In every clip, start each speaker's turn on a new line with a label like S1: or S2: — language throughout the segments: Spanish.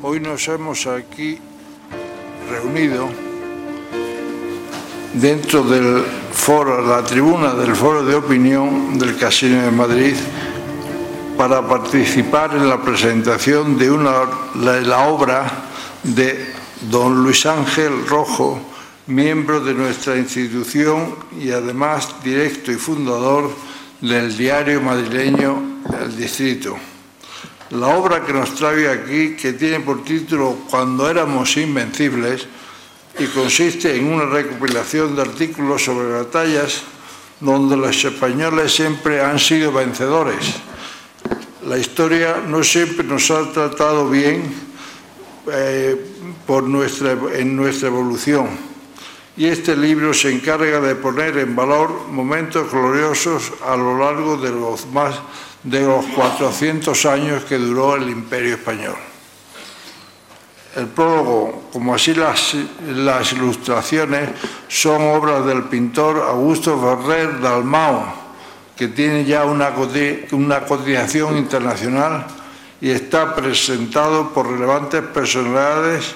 S1: Hoy nos hemos aquí reunido dentro del foro, la tribuna del foro de opinión del Casino de Madrid para participar en la presentación de una, la, la obra de don Luis Ángel Rojo, miembro de nuestra institución y además directo y fundador del diario madrileño El Distrito. La obra que nos trae aquí, que tiene por título Cuando éramos invencibles, y consiste en una recopilación de artículos sobre batallas donde los españoles siempre han sido vencedores. La historia no siempre nos ha tratado bien eh, nuestra, en nuestra evolución y este libro se encarga de poner en valor momentos gloriosos a lo largo de los más de los 400 años que duró el Imperio Español. El prólogo, como así las, las ilustraciones, son obras del pintor Augusto Ferrer Dalmau, que tiene ya una, una cotización internacional y está presentado por relevantes personalidades,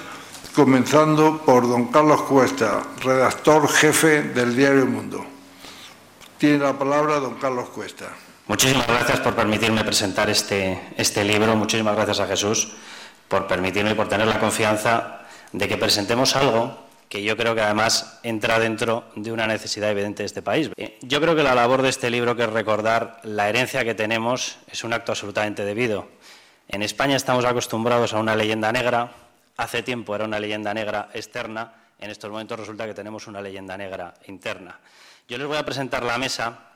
S1: comenzando por don Carlos Cuesta, redactor jefe del diario Mundo. Tiene la palabra don Carlos Cuesta.
S2: Muchísimas gracias por permitirme presentar este, este libro. Muchísimas gracias a Jesús por permitirme y por tener la confianza de que presentemos algo que yo creo que además entra dentro de una necesidad evidente de este país. Eh, yo creo que la labor de este libro, que es recordar la herencia que tenemos, es un acto absolutamente debido. En España estamos acostumbrados a una leyenda negra, hace tiempo era una leyenda negra externa, en estos momentos resulta que tenemos una leyenda negra interna. Yo les voy a presentar la mesa,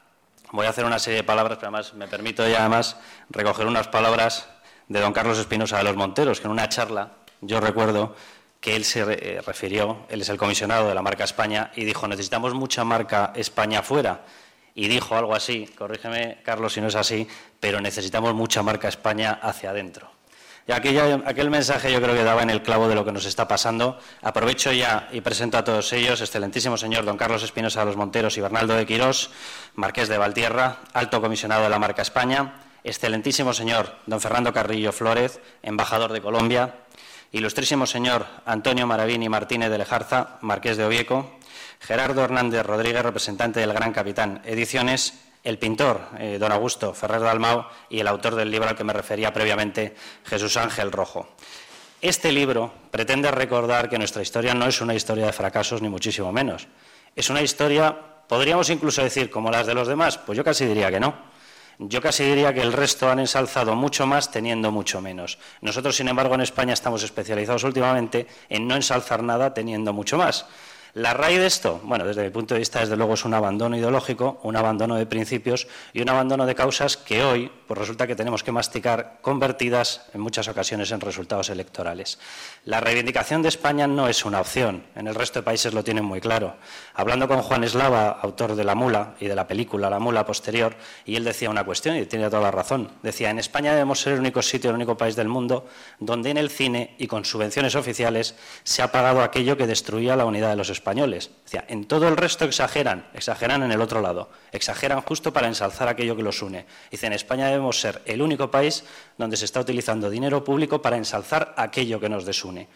S2: voy a hacer una serie de palabras, pero además me permito ya además recoger unas palabras de don Carlos Espinosa de los Monteros, que en una charla yo recuerdo que él se eh, refirió, él es el comisionado de la marca España, y dijo, necesitamos mucha marca España fuera. Y dijo algo así, corrígeme Carlos si no es así, pero necesitamos mucha marca España hacia adentro. Y aquella, aquel mensaje yo creo que daba en el clavo de lo que nos está pasando. Aprovecho ya y presento a todos ellos, excelentísimo señor don Carlos Espinosa de los Monteros y Bernaldo de Quirós, marqués de Valtierra, alto comisionado de la marca España, excelentísimo señor don Fernando Carrillo Flórez, embajador de Colombia, ilustrísimo señor Antonio Maravini Martínez de Lejarza, marqués de Ovieco, Gerardo Hernández Rodríguez, representante del Gran Capitán Ediciones, el pintor eh, don Augusto Ferrer Dalmau y el autor del libro al que me refería previamente, Jesús Ángel Rojo. Este libro pretende recordar que nuestra historia no es una historia de fracasos, ni muchísimo menos. Es una historia, podríamos incluso decir, como las de los demás, pues yo casi diría que no yo casi diría que el resto han ensalzado mucho más teniendo mucho menos. Nosotros, sin embargo, en España estamos especializados últimamente en no ensalzar nada teniendo mucho más. La raíz de esto, bueno, desde mi punto de vista, desde luego es un abandono ideológico, un abandono de principios y un abandono de causas que hoy pues resulta que tenemos que masticar convertidas en muchas ocasiones en resultados electorales. La reivindicación de España no es una opción, en el resto de países lo tienen muy claro. Hablando con Juan Eslava, autor de La Mula y de la película La Mula posterior, y él decía una cuestión y tiene toda la razón. Decía, en España debemos ser el único sitio, el único país del mundo donde en el cine y con subvenciones oficiales se ha pagado aquello que destruía la unidad de los españoles españoles. en todo el resto exageran, exageran en el otro lado, exageran justo para ensalzar aquello que los une. Dice, en España debemos ser el único país donde se está utilizando dinero público para ensalzar aquello que nos desune.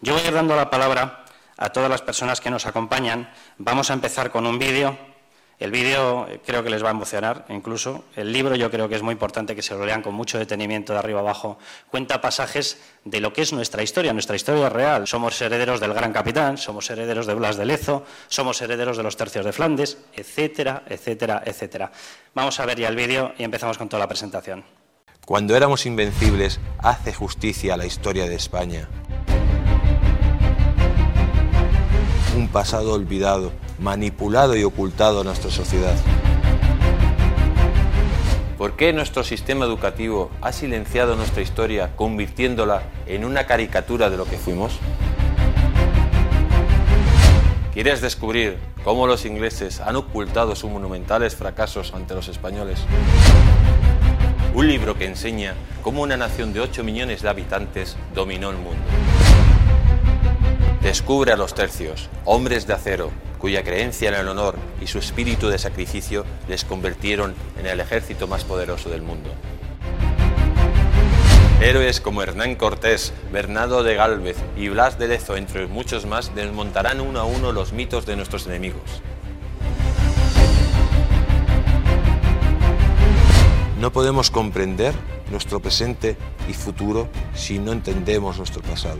S2: Yo voy a ir dando la palabra a todas las personas que nos acompañan. Vamos a empezar con un vídeo el vídeo eh, creo que les va a emocionar incluso. El libro yo creo que es muy importante que se lo lean con mucho detenimiento de arriba abajo. Cuenta pasajes de lo que es nuestra historia, nuestra historia real. Somos herederos del Gran Capitán, somos herederos de Blas de Lezo, somos herederos de los tercios de Flandes, etcétera, etcétera, etcétera. Vamos a ver ya el vídeo y empezamos con toda la presentación.
S3: Cuando éramos invencibles, hace justicia a la historia de España. Un pasado olvidado manipulado y ocultado a nuestra sociedad. ¿Por qué nuestro sistema educativo ha silenciado nuestra historia convirtiéndola en una caricatura de lo que fuimos? ¿Quieres descubrir cómo los ingleses han ocultado sus monumentales fracasos ante los españoles? Un libro que enseña cómo una nación de 8 millones de habitantes dominó el mundo. Descubre a los tercios, hombres de acero, cuya creencia en el honor y su espíritu de sacrificio les convirtieron en el ejército más poderoso del mundo. Héroes como Hernán Cortés, Bernardo de Gálvez y Blas de Lezo, entre muchos más, desmontarán uno a uno los mitos de nuestros enemigos. No podemos comprender nuestro presente y futuro si no entendemos nuestro pasado.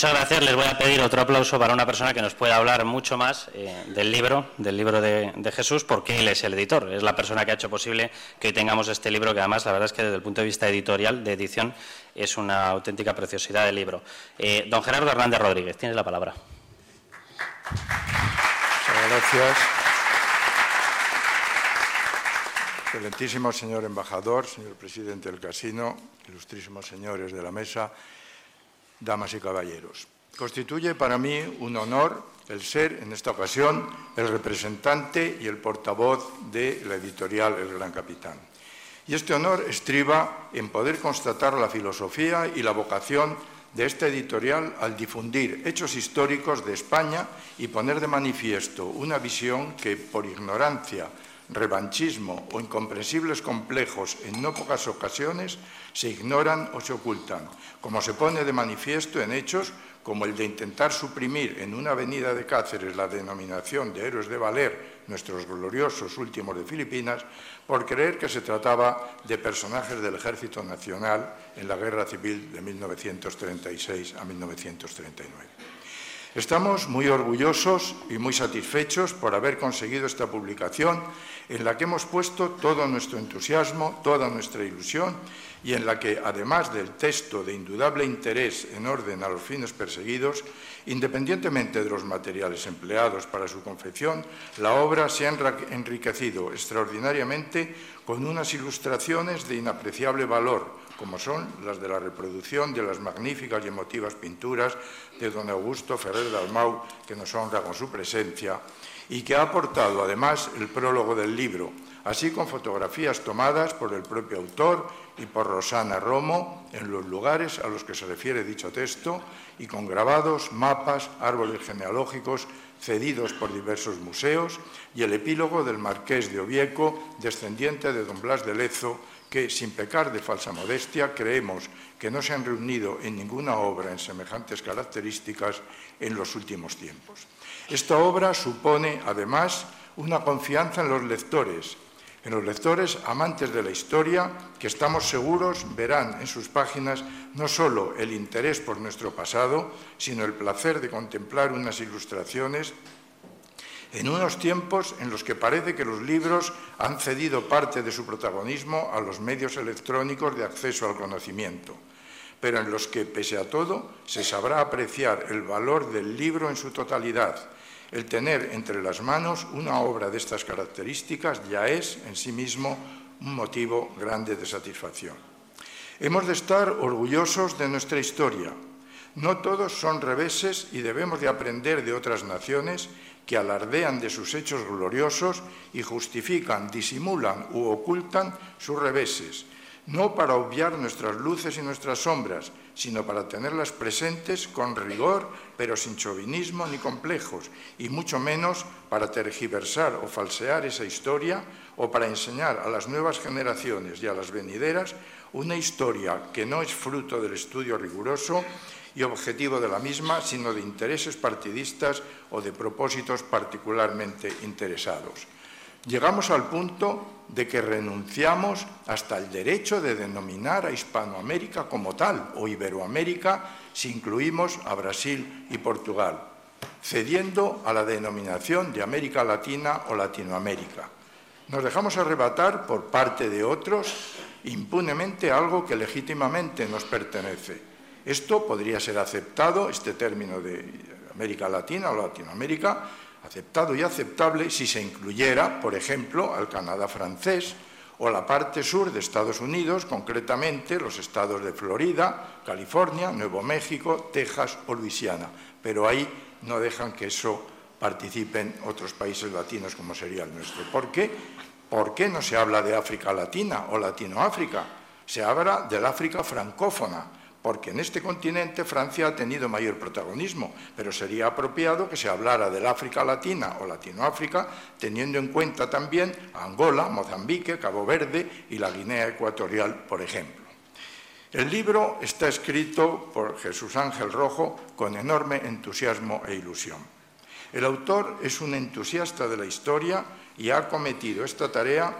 S2: Muchas gracias. Les voy a pedir otro aplauso para una persona que nos pueda hablar mucho más eh, del libro, del libro de, Jesús, porque él es el editor. Es la persona que ha hecho posible que hoy tengamos este libro, que además la verdad es que desde el punto de vista editorial, de edición, es una auténtica preciosidad de libro. Eh, don Gerardo Hernández Rodríguez, tienes la palabra.
S4: Muchas gracias. Excelentísimo señor embajador, señor presidente del casino, ilustrísimos señores de la mesa, damas y caballeros. Constituye para mí un honor el ser, en esta ocasión, el representante y el portavoz de la editorial El Gran Capitán. Y este honor estriba en poder constatar la filosofía y la vocación de esta editorial al difundir hechos históricos de España y poner de manifiesto una visión que, por ignorancia, revanchismo o incomprensibles complejos en no pocas ocasiones se ignoran o se ocultan, como se pone de manifiesto en hechos como el de intentar suprimir en una avenida de Cáceres la denominación de héroes de Valer, nuestros gloriosos últimos de Filipinas, por creer que se trataba de personajes del Ejército Nacional en la Guerra Civil de 1936 a 1939. Estamos muy orgullosos y muy satisfechos por haber conseguido esta publicación en la que hemos puesto todo nuestro entusiasmo, toda nuestra ilusión y en la que, además del texto de indudable interés en orden a los fines perseguidos, independientemente de los materiales empleados para su confección, la obra se ha enriquecido extraordinariamente con unas ilustraciones de inapreciable valor, como son las de la reproducción de las magníficas y emotivas pinturas de don Augusto Ferrer Dalmau, que nos honra con su presencia, y que ha aportado además el prólogo del libro, así con fotografías tomadas por el propio autor y por Rosana Romo en los lugares a los que se refiere dicho texto y con grabados, mapas, árboles genealógicos cedidos por diversos museos y el epílogo del marqués de Ovieco, descendiente de don Blas de Lezo, que, sin pecar de falsa modestia, creemos que no se han reunido en ninguna obra en semejantes características en los últimos tiempos. Esta obra supone, además, una confianza en los lectores, en los lectores amantes de la historia, que estamos seguros verán en sus páginas no solo el interés por nuestro pasado, sino el placer de contemplar unas ilustraciones en unos tiempos en los que parece que los libros han cedido parte de su protagonismo a los medios electrónicos de acceso al conocimiento, pero en los que, pese a todo, se sabrá apreciar el valor del libro en su totalidad, el tener entre las manos una obra de estas características ya es en sí mismo un motivo grande de satisfacción. Hemos de estar orgullosos de nuestra historia. No todos son reveses y debemos de aprender de otras naciones que alardean de sus hechos gloriosos y justifican, disimulan u ocultan sus reveses, no para obviar nuestras luces y nuestras sombras, sino para tenerlas presentes con rigor, pero sin chauvinismo ni complejos, y mucho menos para tergiversar o falsear esa historia o para enseñar a las nuevas generaciones y a las venideras una historia que no es fruto del estudio riguroso y objetivo de la misma, sino de intereses partidistas o de propósitos particularmente interesados. Llegamos al punto de que renunciamos hasta el derecho de denominar a Hispanoamérica como tal, o Iberoamérica, si incluimos a Brasil y Portugal. cediendo a la denominación de América Latina o Latinoamérica. Nos dejamos arrebatar por parte de otros impunemente algo que legítimamente nos pertenece. Esto podría ser aceptado, este término de América Latina o Latinoamérica, aceptado y aceptable si se incluyera, por ejemplo, al Canadá francés o la parte sur de Estados Unidos, concretamente los estados de Florida, California, Nuevo México, Texas o Luisiana. Pero ahí no dejan que eso participen otros países latinos como sería el nuestro. ¿Por qué? ¿Por qué no se habla de África Latina o Latinoáfrica? Se habla del África francófona, porque en este continente Francia ha tenido mayor protagonismo, pero sería apropiado que se hablara del África Latina o Latinoáfrica, teniendo en cuenta también Angola, Mozambique, Cabo Verde y la Guinea Ecuatorial, por ejemplo. El libro está escrito por Jesús Ángel Rojo con enorme entusiasmo e ilusión. El autor es un entusiasta de la historia y ha acometido esta tarea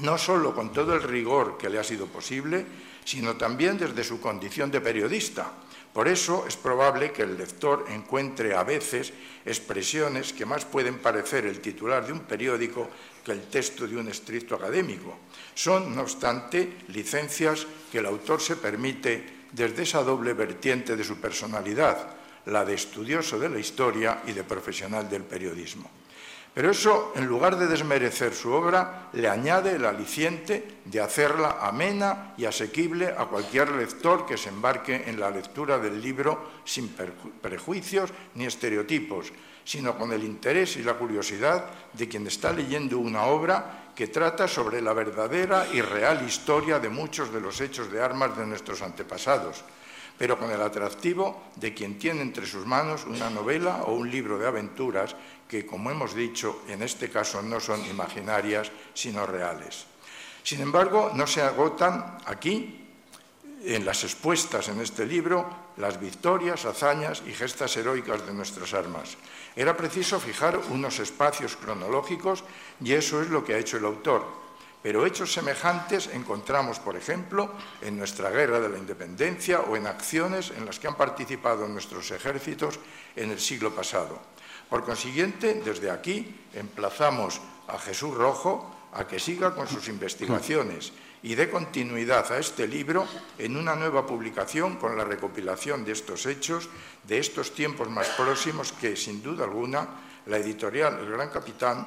S4: no solo con todo el rigor que le ha sido posible, sino también desde su condición de periodista. Por eso es probable que el lector encuentre a veces expresiones que más pueden parecer el titular de un periódico que el texto de un estricto académico. Son, no obstante, licencias que el autor se permite desde esa doble vertiente de su personalidad, la de estudioso de la historia y de profesional del periodismo. Pero eso, en lugar de desmerecer su obra, le añade el aliciente de hacerla amena y asequible a cualquier lector que se embarque en la lectura del libro sin prejuicios ni estereotipos, sino con el interés y la curiosidad de quien está leyendo una obra que trata sobre la verdadera y real historia de muchos de los hechos de armas de nuestros antepasados pero con el atractivo de quien tiene entre sus manos una novela o un libro de aventuras que, como hemos dicho, en este caso no son imaginarias, sino reales. Sin embargo, no se agotan aquí, en las expuestas en este libro, las victorias, hazañas y gestas heroicas de nuestras armas. Era preciso fijar unos espacios cronológicos y eso es lo que ha hecho el autor pero hechos semejantes encontramos, por ejemplo, en nuestra guerra de la independencia o en acciones en las que han participado nuestros ejércitos en el siglo pasado. Por consiguiente, desde aquí emplazamos a Jesús Rojo a que siga con sus investigaciones y dé continuidad a este libro en una nueva publicación con la recopilación de estos hechos, de estos tiempos más próximos que, sin duda alguna, la editorial El Gran Capitán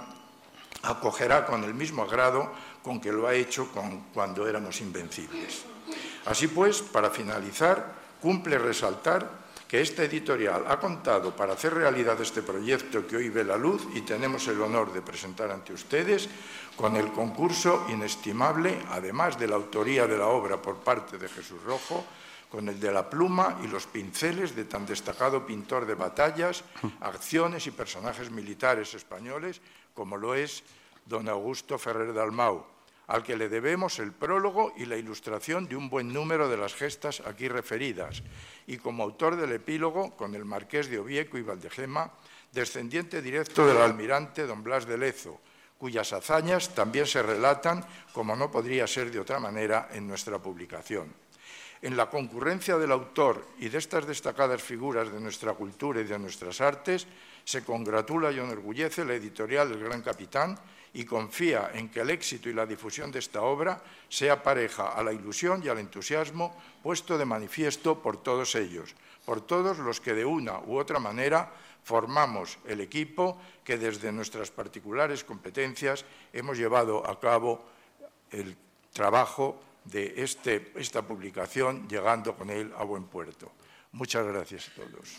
S4: acogerá con el mismo agrado con que lo ha hecho cuando éramos invencibles. Así pues, para finalizar, cumple resaltar que esta editorial ha contado para hacer realidad este proyecto que hoy ve la luz y tenemos el honor de presentar ante ustedes con el concurso inestimable, además de la autoría de la obra por parte de Jesús Rojo, con el de la pluma y los pinceles de tan destacado pintor de batallas, acciones y personajes militares españoles como lo es don Augusto Ferrer Dalmau, al que le debemos el prólogo y la ilustración de un buen número de las gestas aquí referidas, y como autor del epílogo con el marqués de Ovieco y Valdegema, descendiente directo del almirante don Blas de Lezo, cuyas hazañas también se relatan, como no podría ser de otra manera, en nuestra publicación. En la concurrencia del autor y de estas destacadas figuras de nuestra cultura y de nuestras artes, se congratula y enorgullece la editorial del Gran Capitán y confía en que el éxito y la difusión de esta obra sea pareja a la ilusión y al entusiasmo puesto de manifiesto por todos ellos, por todos los que de una u otra manera formamos el equipo que desde nuestras particulares competencias hemos llevado a cabo el trabajo de este, esta publicación, llegando con él a buen puerto. Muchas gracias a todos.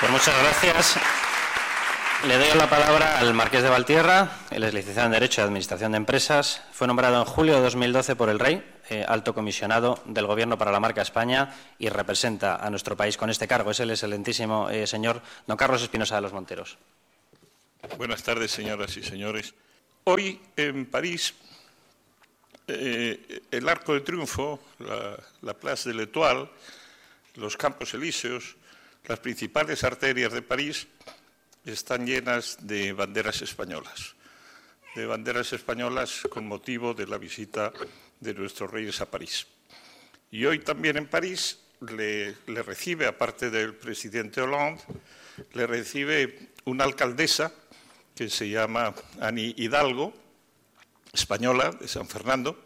S2: Pues muchas gracias. Le doy la palabra al Marqués de Valtierra, él es licenciado en Derecho y Administración de Empresas, fue nombrado en julio de 2012 por el Rey, eh, alto comisionado del Gobierno para la marca España y representa a nuestro país con este cargo. Es el excelentísimo eh, señor don Carlos Espinosa de los Monteros.
S5: Buenas tardes, señoras y señores. Hoy en París, eh, el Arco de Triunfo, la, la Place de l'Étoile, los Campos Elíseos, las principales arterias de París están llenas de banderas españolas, de banderas españolas con motivo de la visita de nuestros reyes a París. Y hoy también en París le, recibe, aparte del presidente Hollande, le recibe una alcaldesa que se llama Ani Hidalgo, española de San Fernando,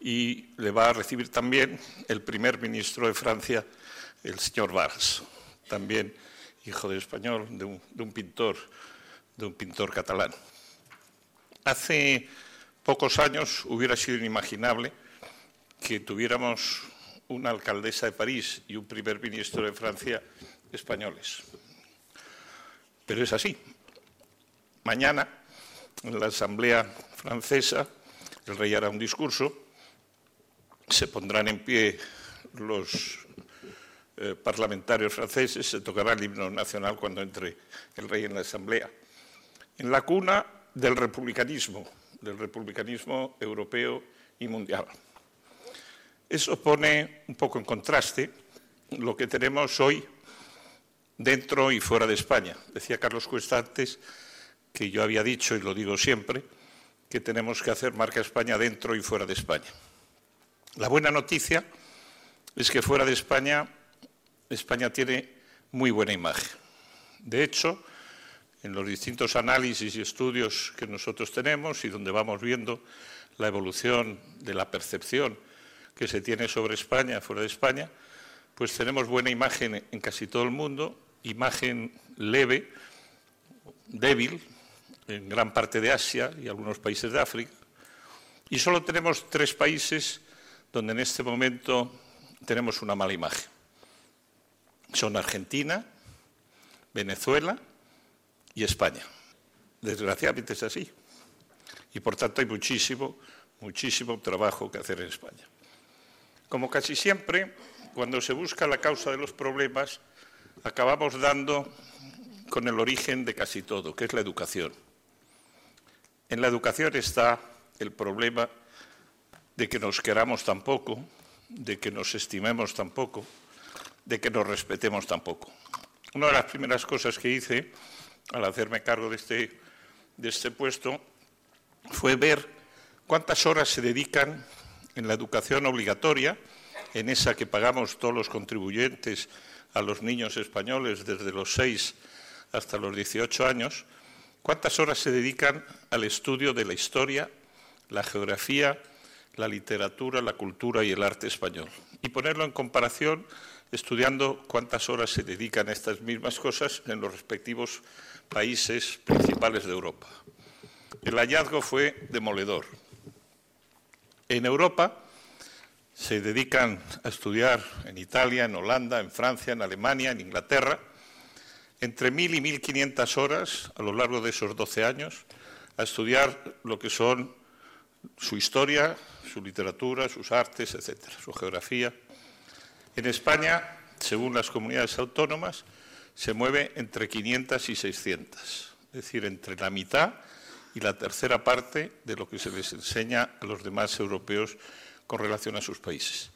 S5: y le va a recibir también el primer ministro de Francia, el señor Valls, también hijo de español, de un, pintor, de un pintor catalán. Hace pocos años hubiera sido inimaginable que tuviéramos una alcaldesa de París y un primer ministro de Francia españoles. Pero es así. Mañana, en la Asamblea Francesa, el rey hará un discurso se pondrán en pie los eh, parlamentarios franceses, se tocará el himno nacional cuando entre el rey en la Asamblea. En la cuna del republicanismo, del republicanismo europeo y mundial. Eso pone un poco en contraste lo que tenemos hoy dentro y fuera de España. Decía Carlos Cuesta antes que yo había dicho, y lo digo siempre, que tenemos que hacer marca España dentro y fuera de España. La buena noticia es que fuera de España, España tiene muy buena imagen. De hecho, en los distintos análisis y estudios que nosotros tenemos y donde vamos viendo la evolución de la percepción que se tiene sobre España, fuera de España, pues tenemos buena imagen en casi todo el mundo, imagen leve, débil, en gran parte de Asia y algunos países de África, y solo tenemos tres países donde en este momento tenemos una mala imagen. Son Argentina, Venezuela y España. Desgraciadamente es así. Y por tanto hay muchísimo, muchísimo trabajo que hacer en España. Como casi siempre, cuando se busca la causa de los problemas, acabamos dando con el origen de casi todo, que es la educación. En la educación está el problema de que nos queramos tan poco, de que nos estimemos tan poco, de que nos respetemos tan poco. Una de las primeras cosas que hice al hacerme cargo de este, de este puesto fue ver cuántas horas se dedican en la educación obligatoria, en esa que pagamos todos los contribuyentes a los niños españoles desde los 6 hasta los 18 años, cuántas horas se dedican al estudio de la historia, la geografía, la literatura, la cultura y el arte español. Y ponerlo en comparación estudiando cuántas horas se dedican a estas mismas cosas en los respectivos países principales de Europa. El hallazgo fue demoledor. En Europa se dedican a estudiar en Italia, en Holanda, en Francia, en Alemania, en Inglaterra, entre 1.000 y 1.500 horas a lo largo de esos 12 años a estudiar lo que son su historia, su literatura, sus artes, etcétera, su geografía. En España, según las comunidades autónomas, se mueve entre 500 y 600, es decir, entre la mitad y la tercera parte de lo que se les enseña a los demás europeos con relación a sus países.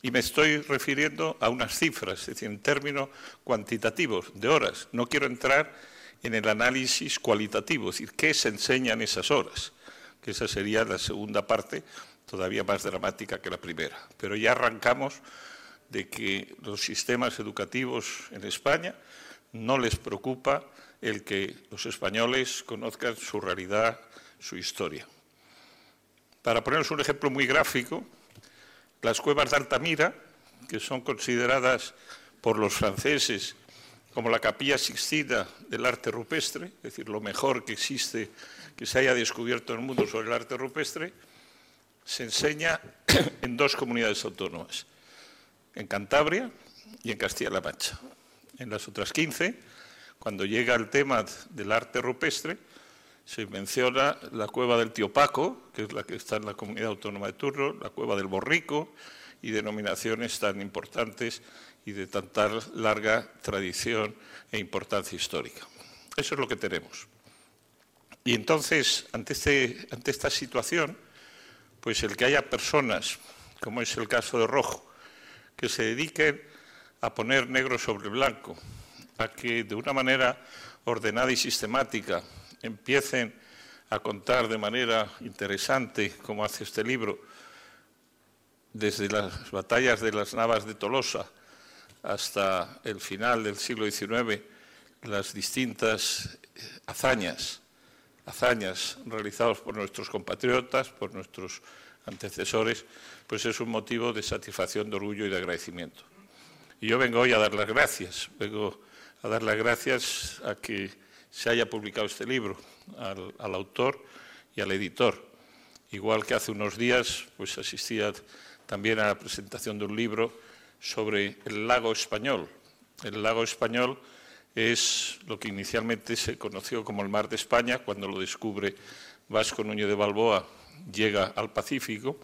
S5: Y me estoy refiriendo a unas cifras, es decir, en términos cuantitativos, de horas. No quiero entrar en el análisis cualitativo, es decir, qué se enseña en esas horas que esa sería la segunda parte, todavía más dramática que la primera. Pero ya arrancamos de que los sistemas educativos en España no les preocupa el que los españoles conozcan su realidad, su historia. Para ponernos un ejemplo muy gráfico, las cuevas de Altamira, que son consideradas por los franceses como la capilla sixtina del arte rupestre, es decir, lo mejor que existe que se haya descubierto en el mundo sobre el arte rupestre, se enseña en dos comunidades autónomas, en Cantabria y en Castilla-La Mancha. En las otras 15, cuando llega el tema del arte rupestre, se menciona la cueva del Tío Paco, que es la que está en la comunidad autónoma de Turro, la cueva del Borrico y denominaciones tan importantes y de tanta larga tradición e importancia histórica. Eso es lo que tenemos. Y entonces, este, ante, esta situación, pues el que haya personas, como es el caso de Rojo, que se dediquen a poner negro sobre blanco, a que de una manera ordenada y sistemática empiecen a contar de manera interesante, como hace este libro, desde las batallas de las Navas de Tolosa hasta el final del siglo XIX, las distintas hazañas, hazañas realizadas por nuestros compatriotas, por nuestros antecesores, pues es un motivo de satisfacción, de orgullo y de agradecimiento. Y yo vengo hoy a dar las gracias, vengo a dar las gracias a que se haya publicado este libro, al, autor y al editor. Igual que hace unos días, pues asistía también a la presentación de un libro sobre el lago español. El lago español es lo que inicialmente se conoció como el Mar de España, cuando lo descubre Vasco Núñez de Balboa, llega al Pacífico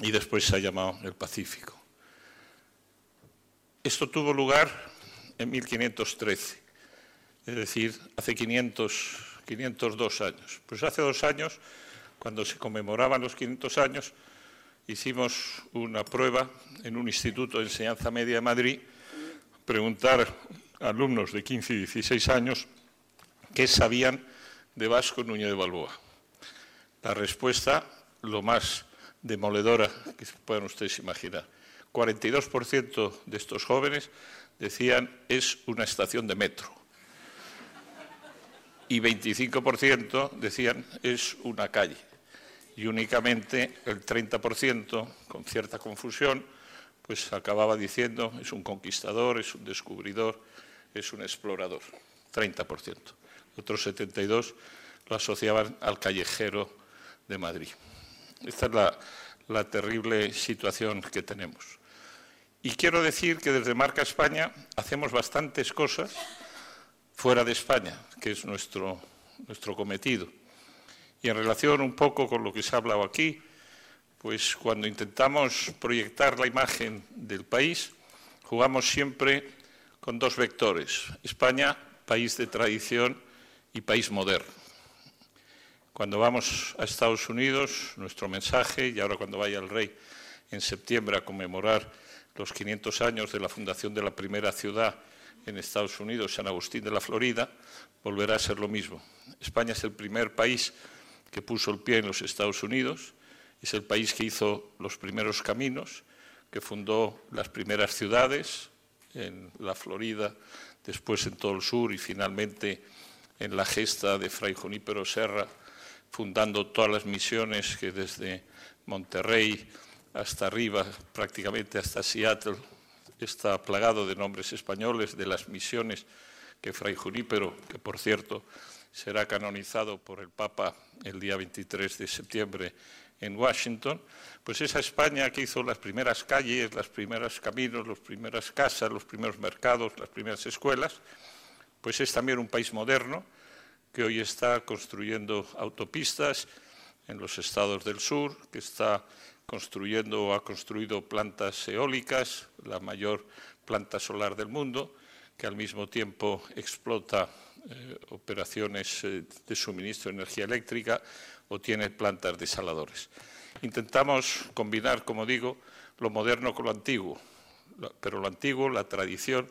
S5: y después se ha llamado el Pacífico. Esto tuvo lugar en 1513, es decir, hace 500, 502 años. Pues hace dos años, cuando se conmemoraban los 500 años, hicimos una prueba en un instituto de enseñanza media de Madrid, preguntar a alumnos de 15 y 16 años qué sabían de Vasco Núñez de Balboa. La respuesta, lo más demoledora que puedan ustedes imaginar. 42% de estos jóvenes decían es una estación de metro. Y 25% decían es una calle y únicamente el 30%, con cierta confusión, pues acababa diciendo es un conquistador, es un descubridor, es un explorador. 30%. Otros 72 lo asociaban al callejero de Madrid. Esta es la, terrible situación que tenemos. Y quiero decir que desde Marca España hacemos bastantes cosas fuera de España, que es nuestro, nuestro cometido. Y en relación un poco con lo que se ha hablado aquí, pues cuando intentamos proyectar la imagen del país, jugamos siempre con dos vectores. España, país de tradición y país moderno. Cuando vamos a Estados Unidos, nuestro mensaje, y ahora cuando vaya el rey en septiembre a conmemorar los 500 años de la fundación de la primera ciudad en Estados Unidos, San Agustín de la Florida, volverá a ser lo mismo. España es el primer país que puso el pie en los Estados Unidos, es el país que hizo los primeros caminos, que fundó las primeras ciudades en la Florida, después en todo el sur y finalmente en la gesta de Fray Junípero Serra, fundando todas las misiones que desde Monterrey hasta arriba, prácticamente hasta Seattle, está plagado de nombres españoles, de las misiones que Fray Junípero, que por cierto será canonizado por el Papa el día 23 de septiembre en Washington, pues esa España que hizo las primeras calles, los primeros caminos, las primeras casas, los primeros mercados, las primeras escuelas, pues es también un país moderno que hoy está construyendo autopistas en los estados del sur, que está construyendo o ha construido plantas eólicas, la mayor planta solar del mundo, que al mismo tiempo explota eh, operaciones eh, de suministro de energía eléctrica o tiene plantas desaladores. Intentamos combinar, como digo, lo moderno con lo antiguo, pero lo antiguo, la tradición,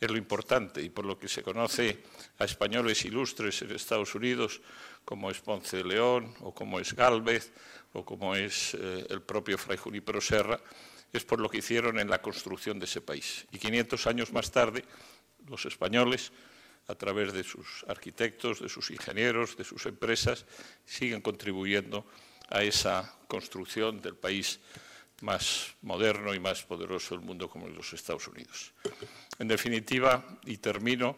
S5: es lo importante y por lo que se conoce a españoles ilustres en Estados Unidos, como es Ponce de León o como es Galvez o como es eh, el propio Fray Junípero Serra, es por lo que hicieron en la construcción de ese país. Y 500 años más tarde, los españoles a través de sus arquitectos, de sus ingenieros, de sus empresas, siguen contribuyendo a esa construcción del país más moderno y más poderoso del mundo como los Estados Unidos. En definitiva, y termino,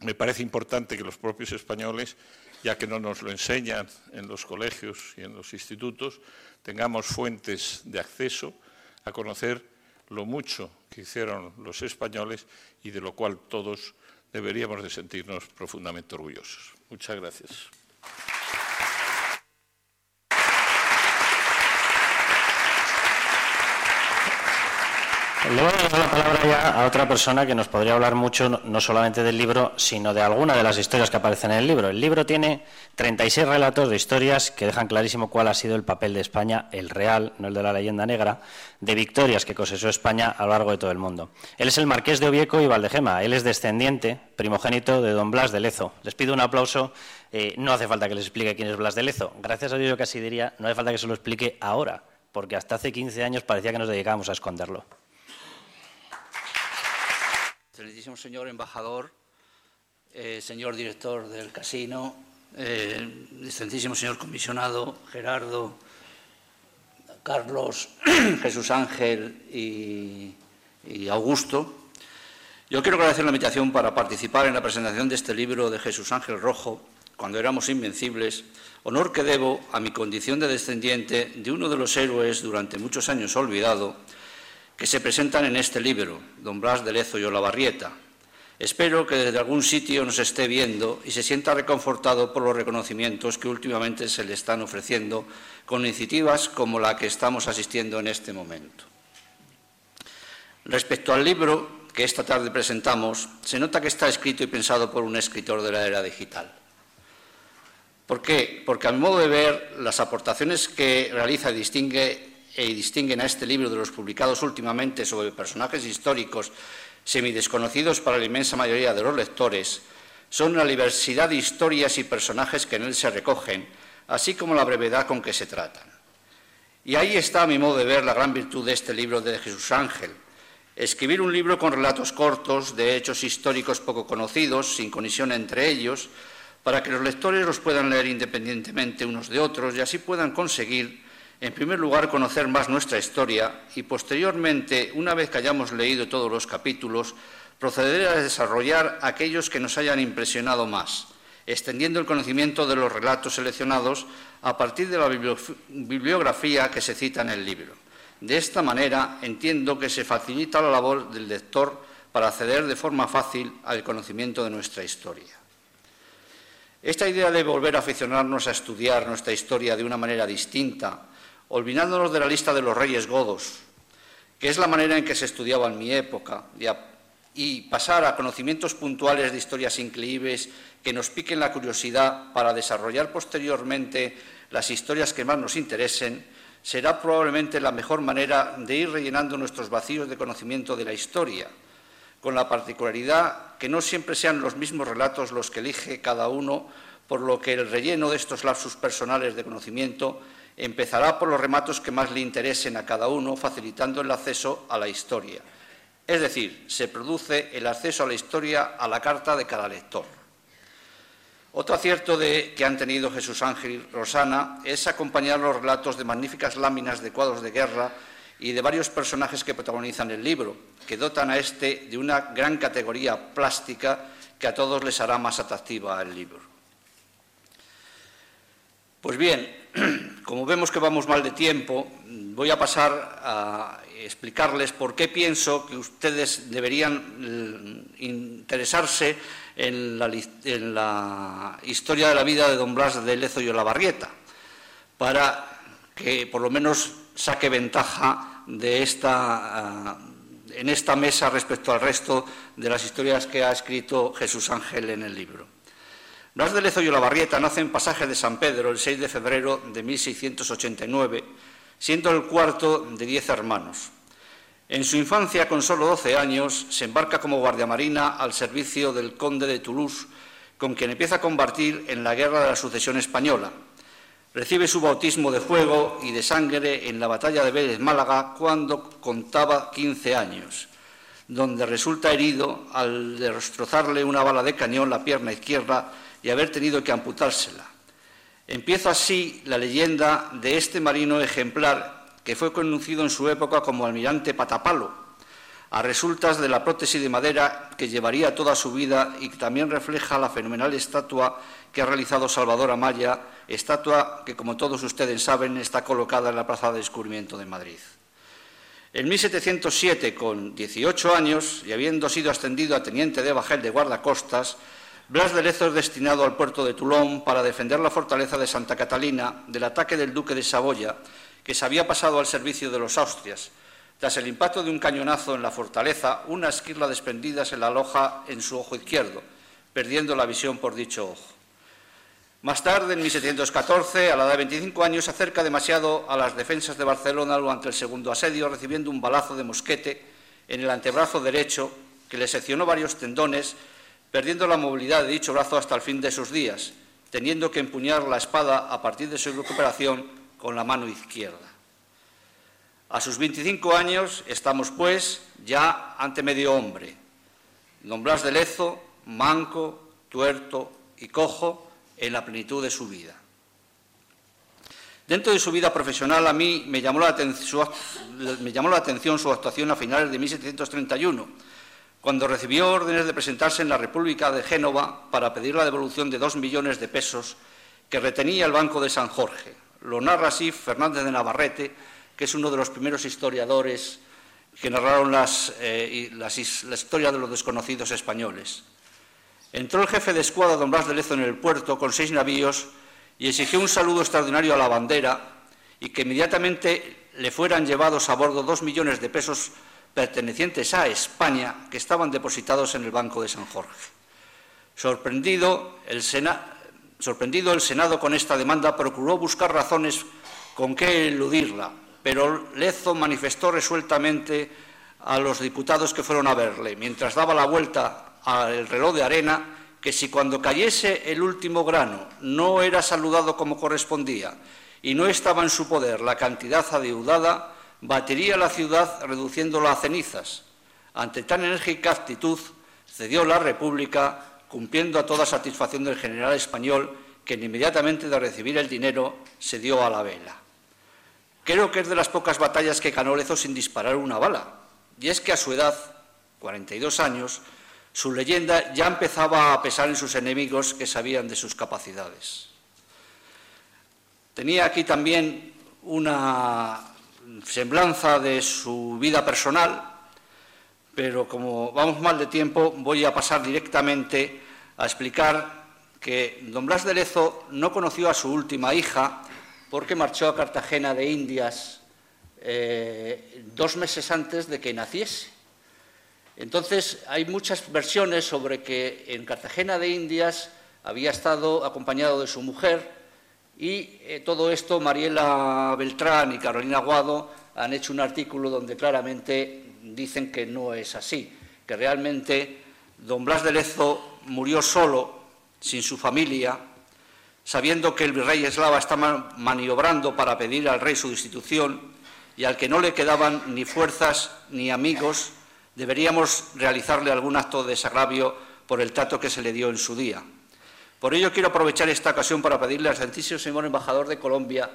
S5: me parece importante que los propios españoles, ya que no nos lo enseñan en los colegios y en los institutos, tengamos fuentes de acceso a conocer lo mucho que hicieron los españoles y de lo cual todos deberíamos de sentirnos profundamente orgullosos. Muchas gracias.
S2: Le voy a dar la palabra ya a otra persona que nos podría hablar mucho, no solamente del libro, sino de alguna de las historias que aparecen en el libro. El libro tiene 36 relatos de historias que dejan clarísimo cuál ha sido el papel de España, el real, no el de la leyenda negra, de victorias que cosechó España a lo largo de todo el mundo. Él es el marqués de Ovieco y Valdegema. Él es descendiente, primogénito de don Blas de Lezo. Les pido un aplauso. Eh, no hace falta que les explique quién es Blas de Lezo. Gracias a Dios yo casi diría, no hace falta que se lo explique ahora porque hasta hace 15 años parecía que nos dedicábamos a esconderlo.
S6: Excelentísimo señor embajador, eh, señor director del casino, eh, señor comisionado Gerardo, Carlos, Jesús Ángel y, y Augusto, yo quiero agradecer la invitación para participar en la presentación de este libro de Jesús Ángel Rojo, Cuando éramos invencibles, honor que debo a mi condición de descendiente de uno de los héroes durante muchos años olvidado que se presentan en este libro, don Blas de Lezo y Olavarrieta. Espero que desde algún sitio nos esté viendo y se sienta reconfortado por los reconocimientos que últimamente se le están ofreciendo con iniciativas como la que estamos asistiendo en este momento. Respecto al libro, que esta tarde presentamos, se nota que está escrito y pensado por un escritor de la era digital. ¿Por qué? Porque a mi modo de ver, las aportaciones que realiza y distingue, y distinguen a este libro de los publicados últimamente sobre personajes históricos semidesconocidos para la inmensa mayoría de los lectores, son la diversidad de historias y personajes que en él se recogen, así como la brevedad con que se tratan. Y ahí está, a mi modo de ver, la gran virtud de este libro de Jesús Ángel, Escribir un libro con relatos cortos de hechos históricos poco conocidos, sin conexión entre ellos, para que los lectores los puedan leer independientemente unos de otros y así puedan conseguir, en primer lugar, conocer más nuestra historia y, posteriormente, una vez que hayamos leído todos los capítulos, proceder a desarrollar aquellos que nos hayan impresionado más, extendiendo el conocimiento de los relatos seleccionados a partir de la bibliografía que se cita en el libro. De esta manera entiendo que se facilita la labor del lector para acceder de forma fácil al conocimiento de nuestra historia. Esta idea de volver a aficionarnos a estudiar nuestra historia de una manera distinta, olvidándonos de la lista de los reyes godos, que es la manera en que se estudiaba en mi época, y pasar a conocimientos puntuales de historias increíbles que nos piquen la curiosidad para desarrollar posteriormente las historias que más nos interesen, será probablemente la mejor manera de ir rellenando nuestros vacíos de conocimiento de la historia, con la particularidad que no siempre sean los mismos relatos los que elige cada uno, por lo que el relleno de estos lapsus personales de conocimiento empezará por los rematos que más le interesen a cada uno, facilitando el acceso a la historia. Es decir, se produce el acceso a la historia a la carta de cada lector. Otro acierto que han tenido Jesús Ángel y Rosana es acompañar los relatos de magníficas láminas de cuadros de guerra y de varios personajes que protagonizan el libro, que dotan a este de una gran categoría plástica que a todos les hará más atractiva el libro. Pues bien, como vemos que vamos mal de tiempo, voy a pasar a explicarles por qué pienso que ustedes deberían mm, interesarse en la, historia de la vida de don Blas de Lezo y Olavarrieta, para que por lo menos saque ventaja de esta, ah, en esta mesa respecto al resto de las historias que ha escrito Jesús Ángel en el libro. Blas de Lezo y Olavarrieta nace en Pasaje de San Pedro el 6 de febrero de 1689, siendo el cuarto de diez hermanos. En su infancia, con solo 12 años, se embarca como guardiamarina al servicio del conde de Toulouse, con quien empieza a combatir en la guerra de la sucesión española. Recibe su bautismo de fuego y de sangre en la batalla de Vélez Málaga cuando contaba 15 años, donde resulta herido al destrozarle una bala de cañón la pierna izquierda y haber tenido que amputársela. Empieza así la leyenda de este marino ejemplar que fue conocido en su época como almirante Patapalo, a resultas de la prótesis de madera que llevaría toda su vida y que también refleja la fenomenal estatua que ha realizado Salvador Amaya, estatua que, como todos ustedes saben, está colocada en la Plaza de Descubrimiento de Madrid. En 1707, con 18 años y habiendo sido ascendido a teniente de bajel de guardacostas, Blas de Lezo es destinado al puerto de Toulon para defender la fortaleza de Santa Catalina del ataque del duque de Saboya, que se había pasado al servicio de los Austrias. Tras el impacto de un cañonazo en la fortaleza, una esquirla desprendida se la aloja en su ojo izquierdo, perdiendo la visión por dicho ojo. Más tarde, en 1714, a la edad de 25 años, se acerca demasiado a las defensas de Barcelona durante el segundo asedio, recibiendo un balazo de mosquete en el antebrazo derecho que le seccionó varios tendones, perdiendo la movilidad de dicho brazo hasta el fin de sus días, teniendo que empuñar la espada a partir de su recuperación con la mano izquierda. A sus 25 años estamos, pues, ya ante medio hombre. Don Blas de Lezo, manco, tuerto y cojo en la plenitud de su vida. Dentro de su vida profesional, a mí me llamó, la me llamó la atención su actuación a finales de 1731, cuando recibió órdenes de presentarse en la República de Génova para pedir la devolución de dos millones de pesos que retenía el Banco de San Jorge. Lo narra así Fernández de Navarrete, que es uno de los primeros historiadores que narraron eh, la historia de los desconocidos españoles. Entró el jefe de escuadra, don Blas de Lezo, en el puerto con seis navíos y exigió un saludo extraordinario a la bandera y que inmediatamente le fueran llevados a bordo dos millones de pesos pertenecientes a España que estaban depositados en el Banco de San Jorge. Sorprendido el, Senado con esta demanda, procuró buscar razones con qué eludirla, pero Lezo manifestó resueltamente a los diputados que fueron a verle, mientras daba la vuelta al reloj de arena, que si cuando cayese el último grano no era saludado como correspondía y no estaba en su poder la cantidad adeudada, batiría la ciudad reduciéndola a cenizas. Ante tan enérgica actitud, cedió la República, cumpliendo a toda satisfacción del general español, que inmediatamente de recibir el dinero se dio a la vela. Creo que es de las pocas batallas que ganó sin disparar una bala. Y es que a su edad, 42 años, su leyenda ya empezaba a pesar en sus enemigos que sabían de sus capacidades. Tenía aquí también una semblanza de su vida personal, pero como vamos mal de tiempo, voy a pasar directamente a explicar que don Blas de Lezo no conoció a su última hija porque marchó a Cartagena de Indias eh, dos meses antes de que naciese. Entonces, hay muchas versiones sobre que en Cartagena de Indias había estado acompañado de su mujer y eh, todo esto Mariela Beltrán y Carolina Guado han hecho un artículo donde claramente dicen que no es así, que realmente don Blas de Lezo murió solo, sin su familia, sabiendo que el virrey eslava estaba maniobrando para pedir al rey su destitución y al que no le quedaban ni fuerzas ni amigos, deberíamos realizarle algún acto de desagravio por el trato que se le dio en su día. Por ello quiero aprovechar esta ocasión para pedirle al Santísimo Señor Embajador de Colombia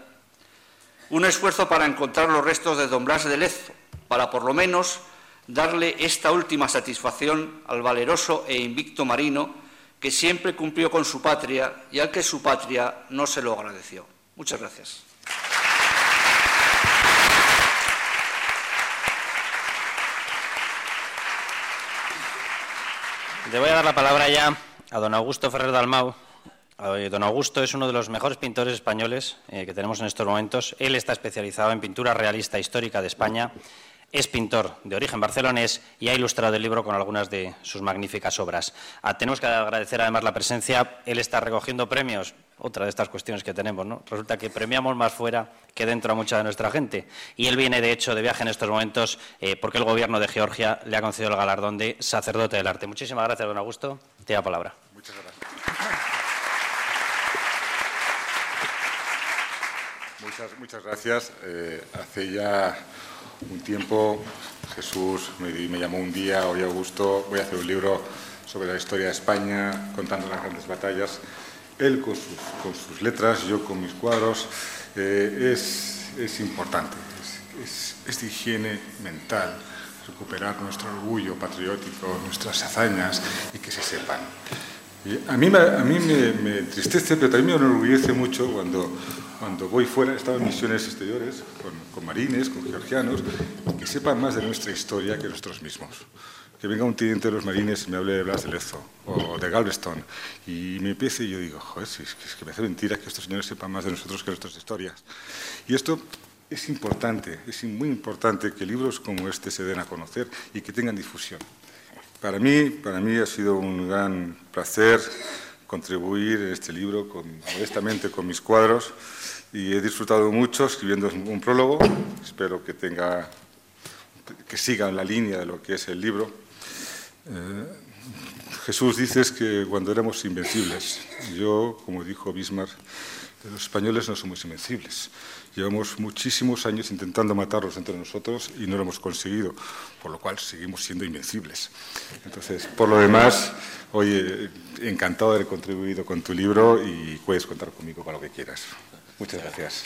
S6: un esfuerzo para encontrar los restos de don Blas de Lezo, para por lo menos darle esta última satisfacción al valeroso e invicto marino que siempre cumplió con su patria y al que su patria no se lo agradeció. Muchas gracias.
S2: Le voy a dar la palabra ya a don Augusto Ferrer Dalmau. Don Augusto es uno de los mejores pintores españoles eh, que tenemos en estos momentos. Él está especializado en pintura realista histórica de España es pintor de origen barcelonés y ha ilustrado el libro con algunas de sus magníficas obras. Ah, tenemos que agradecer además la presencia. Él está recogiendo premios, otra de estas cuestiones que tenemos. ¿no? Resulta que premiamos más fuera que dentro a mucha de nuestra gente. Y él viene, de hecho, de viaje en estos momentos eh, porque el gobierno de Georgia le ha concedido el galardón de sacerdote del arte. Muchísimas gracias, don Augusto. Te da palabra.
S7: Muchas gracias. Muchas, gracias. Eh, hace ya un tiempo Jesús me, llamó un día, oye Augusto, voy a hacer un libro sobre la historia de España, contando las grandes batallas. Él con sus, letras, yo con mis cuadros. Eh, es, importante, es, es, de higiene mental recuperar nuestro orgullo patriótico, nuestras hazañas y que se sepan. A mí, a mí me, me, entristece, pero también me enorgullece mucho cuando cuando voy fuera, he estado en misiones exteriores con, marines, con georgianos, que sepan más de nuestra historia que nosotros mismos. Que venga un teniente de los marines y me hable de Blas de Lezo o de Galveston y me empiece y yo digo, joder, es, que, me hace mentira que estos señores sepan más de nosotros que nuestras historias. Y esto es importante, es muy importante que libros como este se den a conocer y que tengan difusión. Para mí, para mí ha sido un gran placer contribuir en este libro con, con mis cuadros y he disfrutado mucho escribiendo un prólogo. Espero que tenga que siga la línea de lo que es el libro. Eh, Jesús, dices que cuando éramos invencibles, yo, como dijo Bismarck, los españoles no somos invencibles. Llevamos muchísimos años intentando matarlos entre nosotros y no lo hemos conseguido, por lo cual seguimos siendo invencibles. Entonces, por lo demás, oye, encantado de haber contribuido con tu libro y puedes contar conmigo para lo que quieras. Muchas gracias.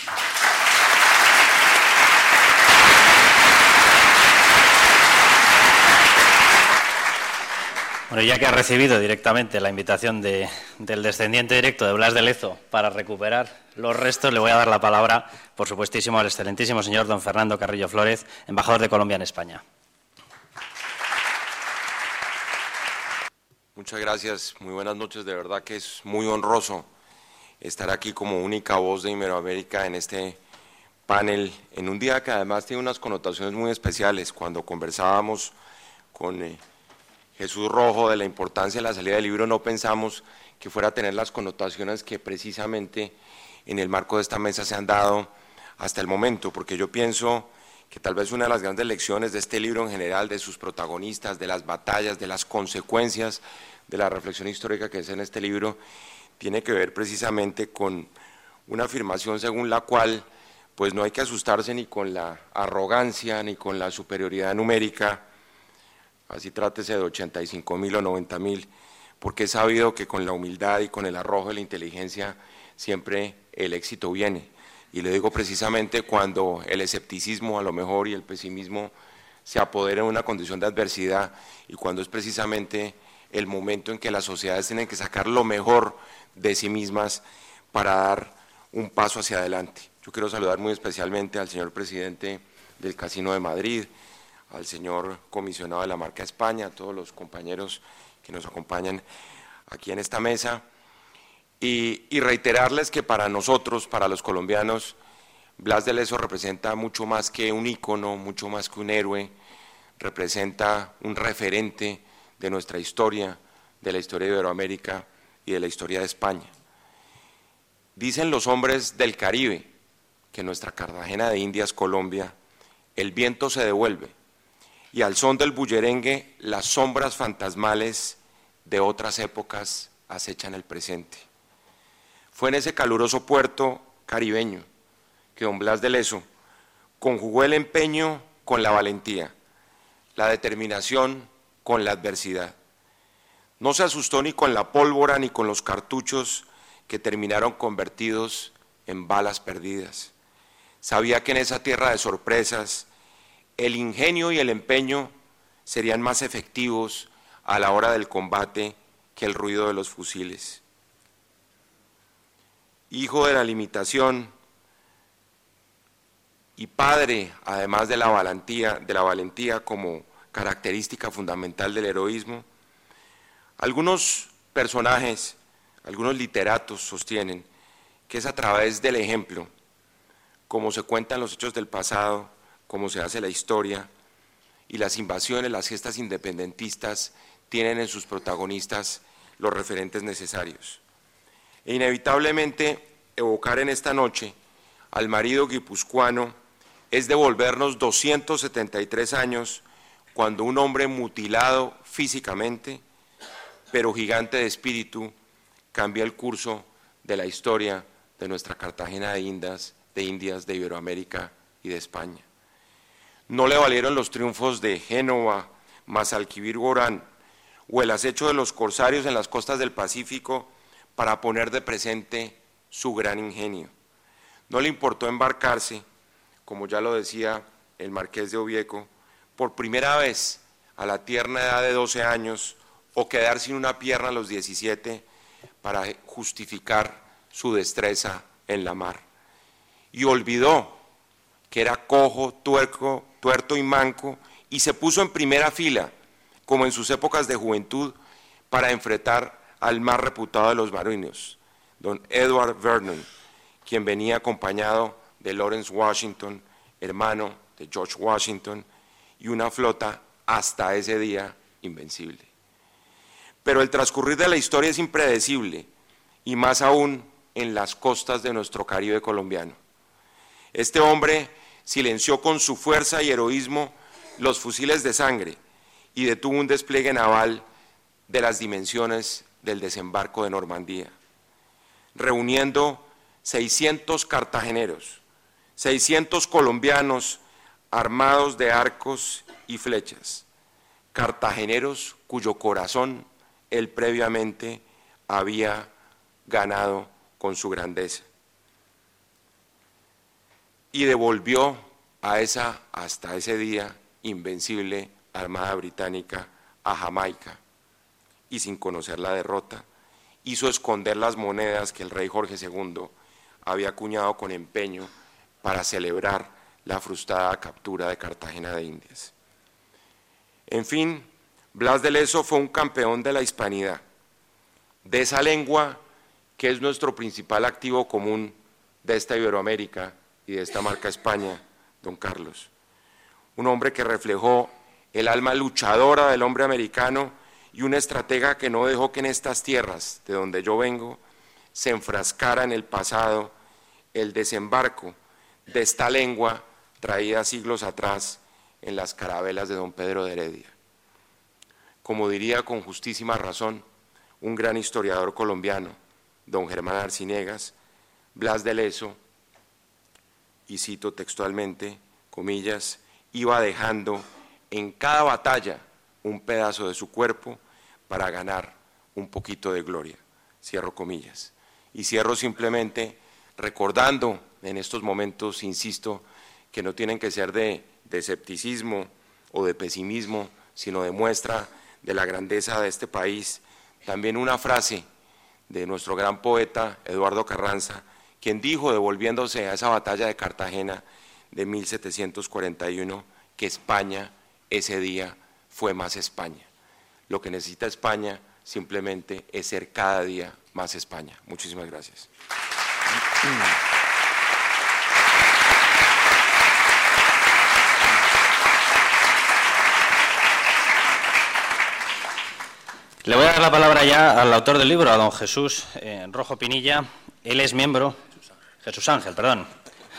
S2: Bueno, ya que ha recibido directamente la invitación del descendiente directo de Blas de Lezo para recuperar los restos, le voy a dar la palabra, por supuestísimo, al excelentísimo señor don Fernando Carrillo Flórez, embajador de Colombia en España.
S8: Muchas gracias, muy buenas noches, de verdad que es muy honroso estar aquí como única voz de Iberoamérica en este panel, en un día que además tiene unas connotaciones muy especiales. Cuando conversábamos con... Eh, Jesús Rojo de la importancia de la salida del libro, no pensamos que fuera a tener las connotaciones que precisamente en el marco de esta mesa se han dado hasta el momento, porque yo pienso que tal vez una de las grandes lecciones de este libro en general, de sus protagonistas, de las batallas, de las consecuencias de la reflexión histórica que es en este libro, tiene que ver precisamente con una afirmación según la cual pues no hay que asustarse ni con la arrogancia ni con la superioridad numérica así trátese de 85 mil o 90 mil, porque he sabido que con la humildad y con el arrojo de la inteligencia siempre el éxito viene. Y le digo precisamente cuando el escepticismo a lo mejor y el pesimismo se apodera en una condición de adversidad y cuando es precisamente el momento en que las sociedades tienen que sacar lo mejor de sí mismas para dar un paso hacia adelante. Yo quiero saludar muy especialmente al señor presidente del Casino de Madrid, al señor comisionado de la marca España, a todos los compañeros que nos acompañan aquí en esta mesa, y, reiterarles que para nosotros, para los colombianos, Blas de Leso representa mucho más que un ícono, mucho más que un héroe, representa un referente de nuestra historia, de la historia de Iberoamérica y de la historia de España. Dicen los hombres del Caribe que nuestra Cartagena de Indias, Colombia, el viento se devuelve, y al son del bullerengue las sombras fantasmales de otras épocas acechan el presente. Fue en ese caluroso puerto caribeño que don Blas de Leso conjugó el empeño con la valentía, la determinación con la adversidad. No se asustó ni con la pólvora ni con los cartuchos que terminaron convertidos en balas perdidas. Sabía que en esa tierra de sorpresas, el ingenio y el empeño serían más efectivos a la hora del combate que el ruido de los fusiles. Hijo de la limitación y padre, además de la valentía, de la valentía como característica fundamental del heroísmo, algunos personajes, algunos literatos sostienen que es a través del ejemplo, como se cuentan los hechos del pasado, cómo se hace la historia, y las invasiones, las gestas independentistas tienen en sus protagonistas los referentes necesarios. E inevitablemente evocar en esta noche al marido guipuzcoano es devolvernos 273 años cuando un hombre mutilado físicamente, pero gigante de espíritu, cambia el curso de la historia de nuestra Cartagena de Indias, de Indias, de Iberoamérica y de España. No le valieron los triunfos de Génova, Mazalquivir Gorán o el acecho de los corsarios en las costas del Pacífico para poner de presente su gran ingenio. No le importó embarcarse, como ya lo decía el marqués de Ovieco, por primera vez a la tierna edad de 12 años o quedar sin una pierna a los 17 para justificar su destreza en la mar. Y olvidó que era cojo, tuerco, tuerto y manco, y se puso en primera fila, como en sus épocas de juventud, para enfrentar al más reputado de los marinos, don Edward Vernon, quien venía acompañado de Lawrence Washington, hermano de George Washington, y una flota hasta ese día invencible. Pero el transcurrir de la historia es impredecible, y más aún en las costas de nuestro Caribe colombiano. Este hombre silenció con su fuerza y heroísmo los fusiles de sangre y detuvo un despliegue naval de las dimensiones del desembarco de Normandía, reuniendo 600 cartageneros, 600 colombianos armados de arcos y flechas, cartageneros cuyo corazón él previamente había ganado con su grandeza. Y devolvió a esa, hasta ese día, invencible Armada Británica a Jamaica y sin conocer la derrota, hizo esconder las monedas que el rey Jorge II había acuñado con empeño para celebrar la frustrada captura de Cartagena de Indias. En fin, Blas de Leso fue un campeón de la hispanidad, de esa lengua que es nuestro principal activo común de esta Iberoamérica de esta marca España, don Carlos. Un hombre que reflejó el alma luchadora del hombre americano y un estratega que no dejó que en estas tierras de donde yo vengo se enfrascara en el pasado el desembarco de esta lengua traída siglos atrás en las carabelas de don Pedro de Heredia. Como diría con justísima razón un gran historiador colombiano, don Germán Arciniegas, Blas de Leso, y cito textualmente, comillas, iba dejando en cada batalla un pedazo de su cuerpo para ganar un poquito de gloria. Cierro comillas. Y cierro simplemente recordando en estos momentos, insisto, que no tienen que ser de, de escepticismo o de pesimismo, sino de muestra de la grandeza de este país. También una frase de nuestro gran poeta Eduardo Carranza, quien dijo, devolviéndose a esa batalla de Cartagena de 1741, que España ese día fue más España. Lo que necesita España simplemente es ser cada día más España. Muchísimas gracias.
S2: Le voy a dar la palabra ya al autor del libro, a don Jesús eh, Rojo Pinilla. Él es miembro, Jesús Ángel, perdón,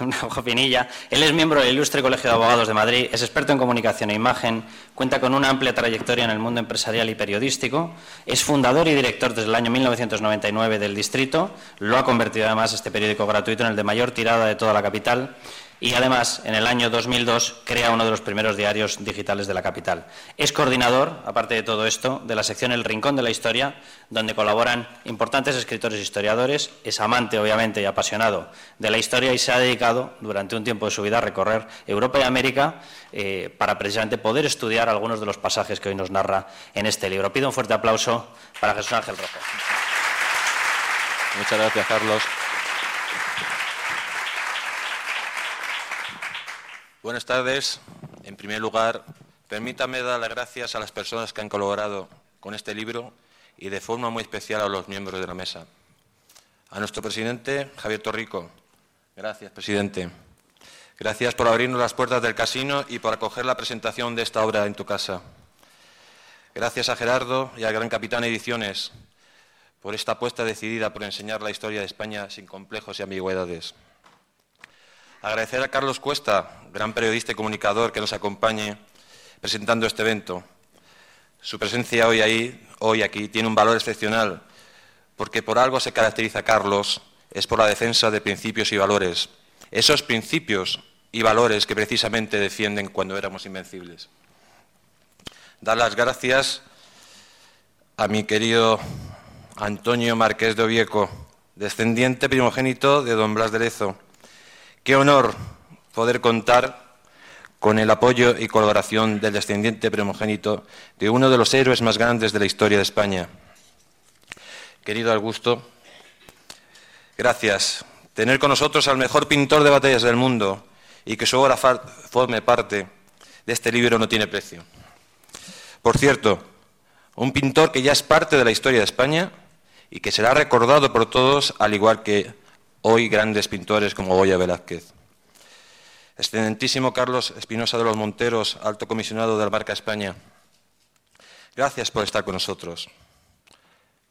S2: Rojo Pinilla. Él es miembro del Ilustre Colegio de Abogados de Madrid, es experto en comunicación e imagen, cuenta con una amplia trayectoria en el mundo empresarial y periodístico, es fundador y director desde el año 1999 del Distrito, lo ha convertido además este periódico gratuito en el de mayor tirada de toda la capital y además en el año 2002 crea uno de los primeros diarios digitales de la capital. Es coordinador, aparte de todo esto, de la sección El Rincón de la Historia, donde colaboran importantes escritores e historiadores. Es amante, obviamente, y apasionado de la historia y se ha dedicado durante un tiempo de su vida a recorrer Europa y América eh, para precisamente poder estudiar algunos de los pasajes que hoy nos narra en este libro. Pido un fuerte aplauso para Jesús Ángel Rojo.
S3: Muchas gracias, Carlos. Buenas tardes. En primer lugar, permítame dar las gracias a las personas que han colaborado con este libro y de forma muy especial a los miembros de la mesa. A nuestro presidente, Javier Torrico. Gracias, presidente. Gracias por abrirnos las puertas del casino y por acoger la presentación de esta obra en tu casa. Gracias a Gerardo y a Gran Capitán Ediciones por esta apuesta decidida por enseñar la historia de España sin complejos y ambigüedades. Agradecer a Carlos Cuesta, gran periodista y comunicador que nos acompañe presentando este evento. Su presencia hoy, ahí, hoy aquí tiene un valor excepcional, porque por algo se caracteriza Carlos, es por la defensa de principios y valores. Esos principios y valores que precisamente defienden cuando éramos invencibles. Dar las gracias a mi querido Antonio Marqués de Ovieco, descendiente primogénito de don Blas de Lezo Qué honor poder contar con el apoyo y colaboración del descendiente primogénito de uno de los héroes más grandes de la historia de España. Querido Augusto, gracias. Tener con nosotros al mejor pintor de batallas del mundo y que su obra forme parte de este libro no tiene precio. Por cierto, un pintor que ya es parte de la historia de España y que será recordado por todos, al igual que hoy grandes pintores como Goya Velázquez. Excelentísimo Carlos Espinosa de los Monteros, alto comisionado de la marca España. Gracias por estar con nosotros.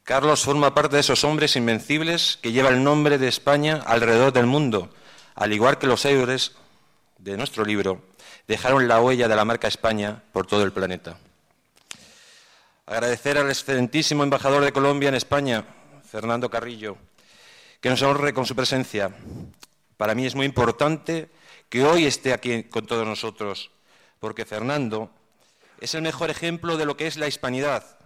S3: Carlos forma parte de esos hombres invencibles que llevan el nombre de España alrededor del mundo, al igual que los héroes de nuestro libro dejaron la huella de la marca España por todo el planeta. Agradecer al excelentísimo embajador de Colombia en España, Fernando Carrillo, que nos honre con su presencia. Para mí es muy importante que hoy esté aquí con todos nosotros, porque Fernando es el mejor ejemplo de lo que es la hispanidad.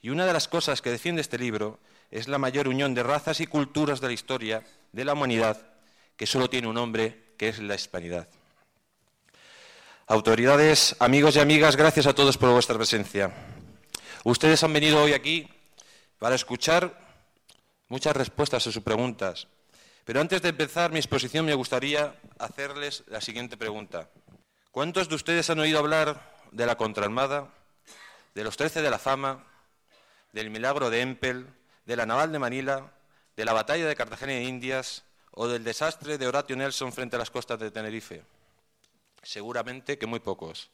S3: Y una de las cosas que defiende este libro es la mayor unión de razas y culturas de la historia de la humanidad, que solo tiene un nombre, que es la hispanidad. Autoridades, amigos y amigas, gracias a todos por vuestra presencia. Ustedes han venido hoy aquí para escuchar muchas respuestas a sus preguntas. Pero antes de empezar mi exposición me gustaría hacerles la siguiente pregunta. ¿Cuántos de ustedes han oído hablar de la contraarmada, de los Trece de la Fama, del milagro de Empel, de la naval de Manila, de la batalla de Cartagena de Indias o del desastre de Horatio Nelson frente a las costas de Tenerife? Seguramente que muy pocos.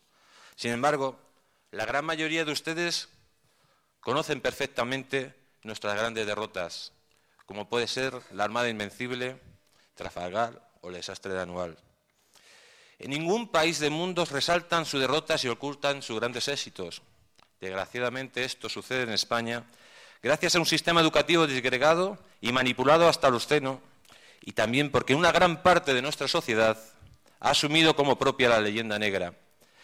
S3: Sin embargo, la gran mayoría de ustedes conocen perfectamente nuestras grandes derrotas, como puede ser la Armada Invencible, Trafalgar o el desastre de Anual. En ningún país del mundo resaltan sus derrotas y ocultan sus grandes éxitos. Desgraciadamente esto sucede en España gracias a un sistema educativo disgregado y manipulado hasta el seno, y también porque una gran parte de nuestra sociedad ha asumido como propia la leyenda negra,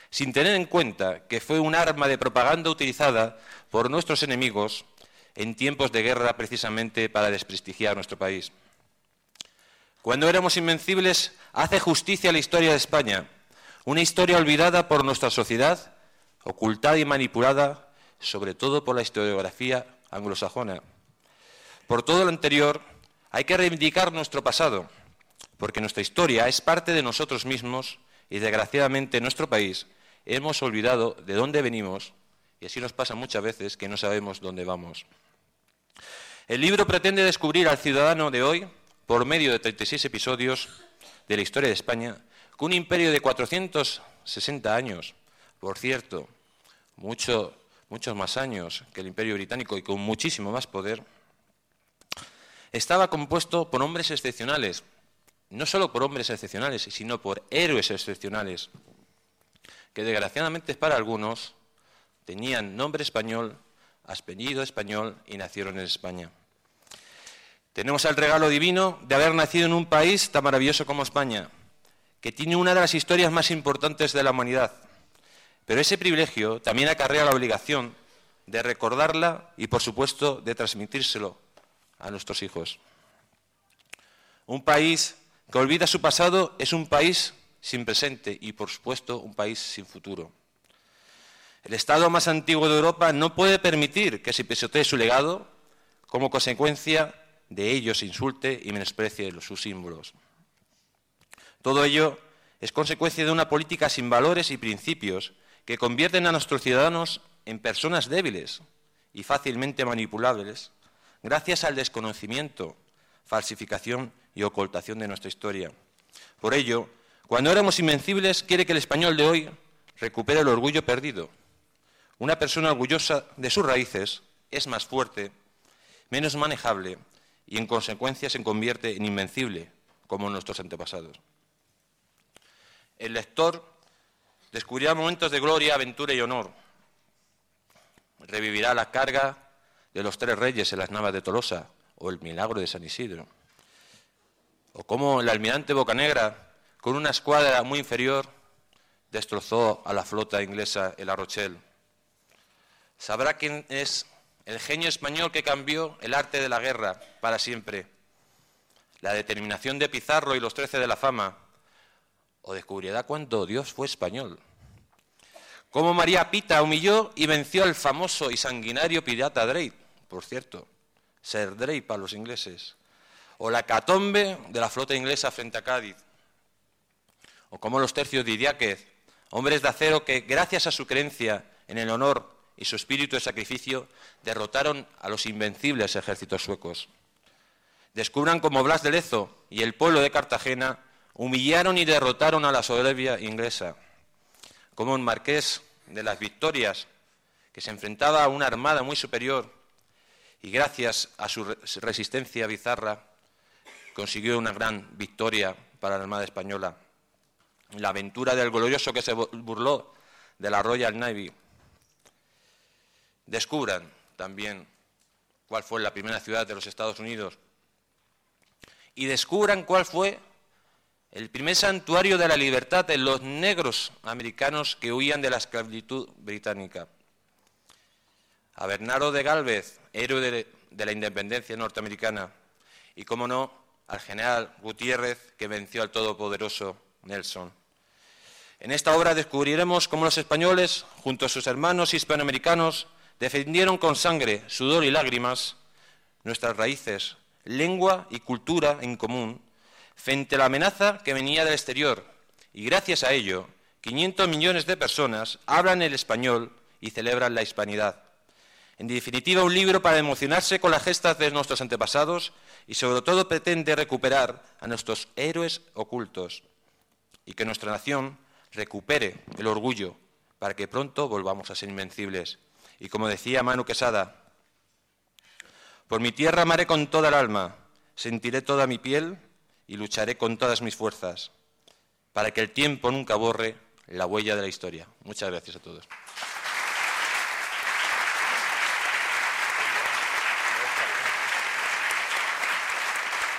S3: sin tener en cuenta que fue un arma de propaganda utilizada por nuestros enemigos en tiempos de guerra precisamente para desprestigiar nuestro país. Cuando éramos invencibles, hace justicia a la historia de España, una historia olvidada por nuestra sociedad, ocultada y manipulada, sobre todo por la historiografía anglosajona. Por todo lo anterior, hay que reivindicar nuestro pasado, porque nuestra historia es parte de nosotros mismos y desgraciadamente en nuestro país hemos olvidado de dónde venimos y así nos pasa muchas veces que no sabemos dónde vamos. El libro pretende descubrir al ciudadano de hoy, por medio de 36 episodios de la historia de España, que un imperio de 460 años, por cierto, muchos más años que el imperio británico y con muchísimo más poder, estaba compuesto por hombres excepcionales, no solo por hombres excepcionales, sino por héroes excepcionales, que desgraciadamente para algunos tenían nombre español, apellido español y nacieron en España. Tenemos el regalo divino de haber nacido en un país tan maravilloso como España, que tiene una de las historias más importantes de la humanidad. Pero ese privilegio también acarrea la obligación de recordarla y, por supuesto, de transmitírselo a nuestros hijos. Un país que olvida su pasado es un país sin presente y, por supuesto, un país sin futuro. El Estado más antiguo de Europa no puede permitir que se pisotee su legado como consecuencia de ello se insulte y menosprecie sus símbolos. Todo ello es consecuencia de una política sin valores y principios que convierten a nuestros ciudadanos en personas débiles y fácilmente manipulables gracias al desconocimiento, falsificación y ocultación de nuestra historia. Por ello, cuando éramos invencibles, quiere que el español de hoy recupere el orgullo perdido. Una persona orgullosa de sus raíces es más fuerte, menos manejable y en consecuencia se convierte en invencible, como nuestros antepasados. El lector descubrirá momentos de gloria, aventura y honor. Revivirá la carga de los tres reyes en las navas de Tolosa o el milagro de San Isidro. O cómo el almirante Bocanegra, con una escuadra muy inferior, destrozó a la flota inglesa en La Rochelle. Sabrá quién es el genio español que cambió el arte de la guerra para siempre. La determinación de Pizarro y los trece de la fama. O descubrirá cuánto Dios fue español cómo María Pita humilló y venció al famoso y sanguinario pirata Drake, por cierto, Sir Drake para los ingleses, o la catombe de la flota inglesa frente a Cádiz, o cómo los tercios de Idiáquez, hombres de acero que, gracias a su creencia en el honor y su espíritu de sacrificio, derrotaron a los invencibles ejércitos suecos. Descubran cómo Blas de Lezo y el pueblo de Cartagena humillaron y derrotaron a la soberbia inglesa. Como un marqués de las victorias, que se enfrentaba a una armada muy superior y gracias a su resistencia bizarra consiguió una gran victoria para la Armada Española. La aventura del glorioso que se burló de la Royal Navy. Descubran también cuál fue la primera ciudad de los Estados Unidos y descubran cuál fue el primer santuario de la libertad de los negros americanos que huían de la esclavitud británica. A Bernardo de Galvez, héroe de, de la independencia norteamericana, y, como no, al general Gutiérrez, que venció al todopoderoso Nelson. En esta obra descubriremos cómo los españoles, junto a sus hermanos hispanoamericanos, defendieron con sangre, sudor y lágrimas nuestras raíces, lengua y cultura en común, frente a la amenaza que venía del exterior. Y gracias a ello, 500 millones de personas hablan el español y celebran la hispanidad. En definitiva, un libro para emocionarse con las gestas de nuestros antepasados y sobre todo pretende recuperar a nuestros héroes ocultos y que nuestra nación recupere el orgullo para que pronto volvamos a ser invencibles. Y como decía Manu Quesada, por mi tierra amaré con toda el alma, sentiré toda mi piel y lucharé con todas mis fuerzas, para que el tiempo nunca borre la huella de la historia. Muchas gracias a todos.